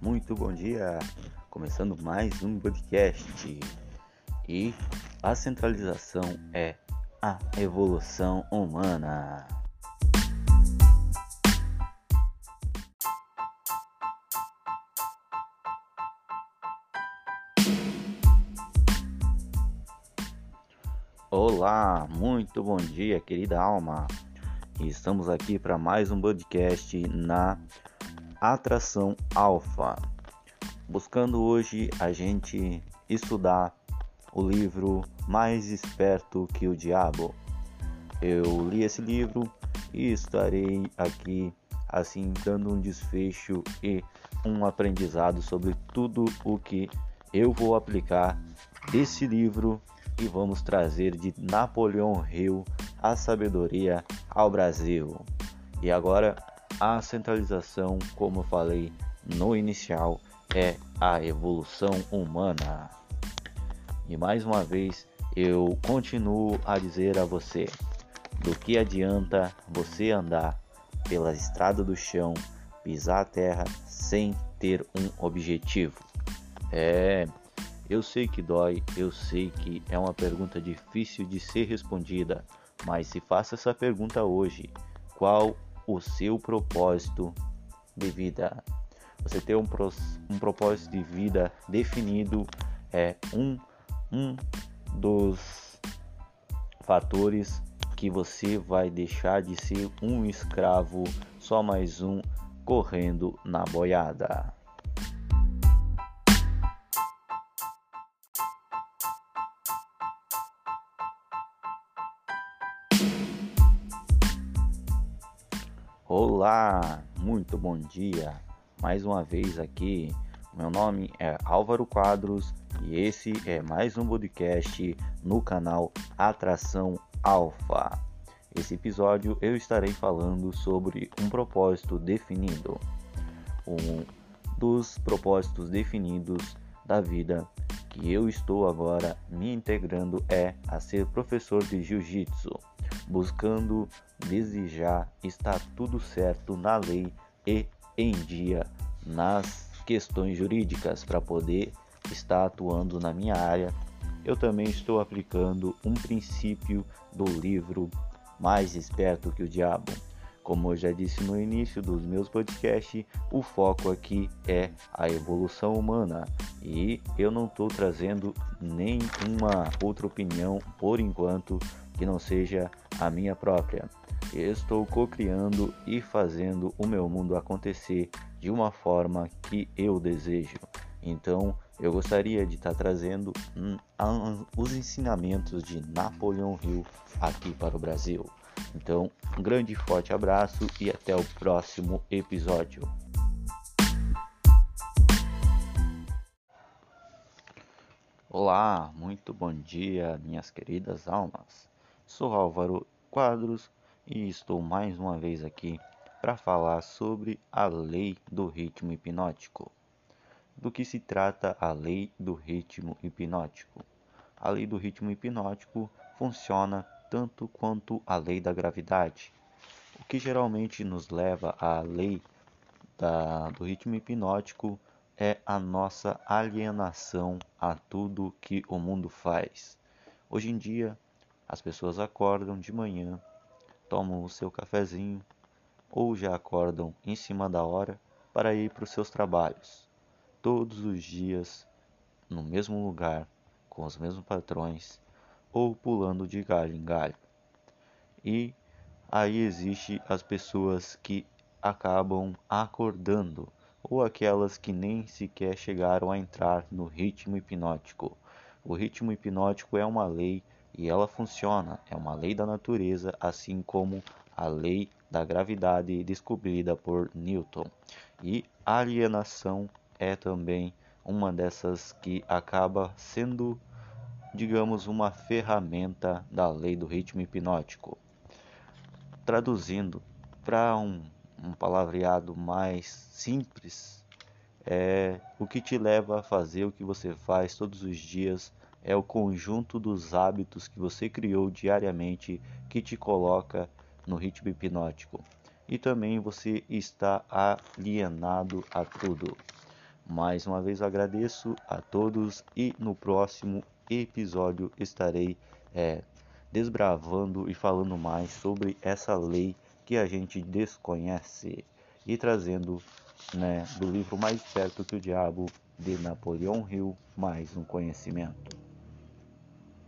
muito bom dia. Começando mais um podcast. E a centralização é a evolução humana. Olá, muito bom dia, querida alma. Estamos aqui para mais um podcast na Atração Alfa. Buscando hoje a gente estudar o livro Mais Esperto que o Diabo. Eu li esse livro e estarei aqui assim dando um desfecho e um aprendizado sobre tudo o que eu vou aplicar desse livro e vamos trazer de Napoleão Hill a sabedoria ao Brasil. E agora a centralização, como eu falei no inicial, é a evolução humana. E mais uma vez eu continuo a dizer a você: do que adianta você andar pela estrada do chão, pisar a terra sem ter um objetivo? É, eu sei que dói, eu sei que é uma pergunta difícil de ser respondida, mas se faça essa pergunta hoje: qual o seu propósito de vida? Você ter um, um propósito de vida definido é um, um dos fatores que você vai deixar de ser um escravo, só mais um correndo na boiada. Olá, muito bom dia. Mais uma vez aqui. Meu nome é Álvaro Quadros e esse é mais um podcast no canal Atração Alfa. Esse episódio eu estarei falando sobre um propósito definido. Um dos propósitos definidos da vida que eu estou agora me integrando é a ser professor de jiu-jitsu buscando desde já estar tudo certo na lei e em dia nas questões jurídicas para poder estar atuando na minha área. Eu também estou aplicando um princípio do livro Mais Esperto que o Diabo. Como eu já disse no início dos meus podcasts, o foco aqui é a evolução humana e eu não estou trazendo nenhuma outra opinião por enquanto que não seja a minha própria. estou co-criando e fazendo o meu mundo acontecer de uma forma que eu desejo. Então, eu gostaria de estar trazendo os ensinamentos de Napoleão Hill aqui para o Brasil. Então, um grande forte abraço e até o próximo episódio. Olá, muito bom dia, minhas queridas almas. Sou Álvaro Quadros e estou mais uma vez aqui para falar sobre a lei do ritmo hipnótico. Do que se trata a lei do ritmo hipnótico? A lei do ritmo hipnótico funciona tanto quanto a lei da gravidade. O que geralmente nos leva à lei da, do ritmo hipnótico é a nossa alienação a tudo que o mundo faz. Hoje em dia, as pessoas acordam de manhã, tomam o seu cafezinho ou já acordam em cima da hora para ir para os seus trabalhos. Todos os dias, no mesmo lugar, com os mesmos patrões ou pulando de galho em galho. E aí existe as pessoas que acabam acordando ou aquelas que nem sequer chegaram a entrar no ritmo hipnótico. O ritmo hipnótico é uma lei e ela funciona, é uma lei da natureza, assim como a lei da gravidade descobrida por Newton. E alienação é também uma dessas que acaba sendo, digamos, uma ferramenta da lei do ritmo hipnótico. Traduzindo para um, um palavreado mais simples, é o que te leva a fazer o que você faz todos os dias é o conjunto dos hábitos que você criou diariamente que te coloca no ritmo hipnótico. E também você está alienado a tudo. Mais uma vez agradeço a todos e no próximo episódio estarei é, desbravando e falando mais sobre essa lei que a gente desconhece e trazendo né, do livro Mais Perto que o Diabo de Napoleão Hill mais um conhecimento.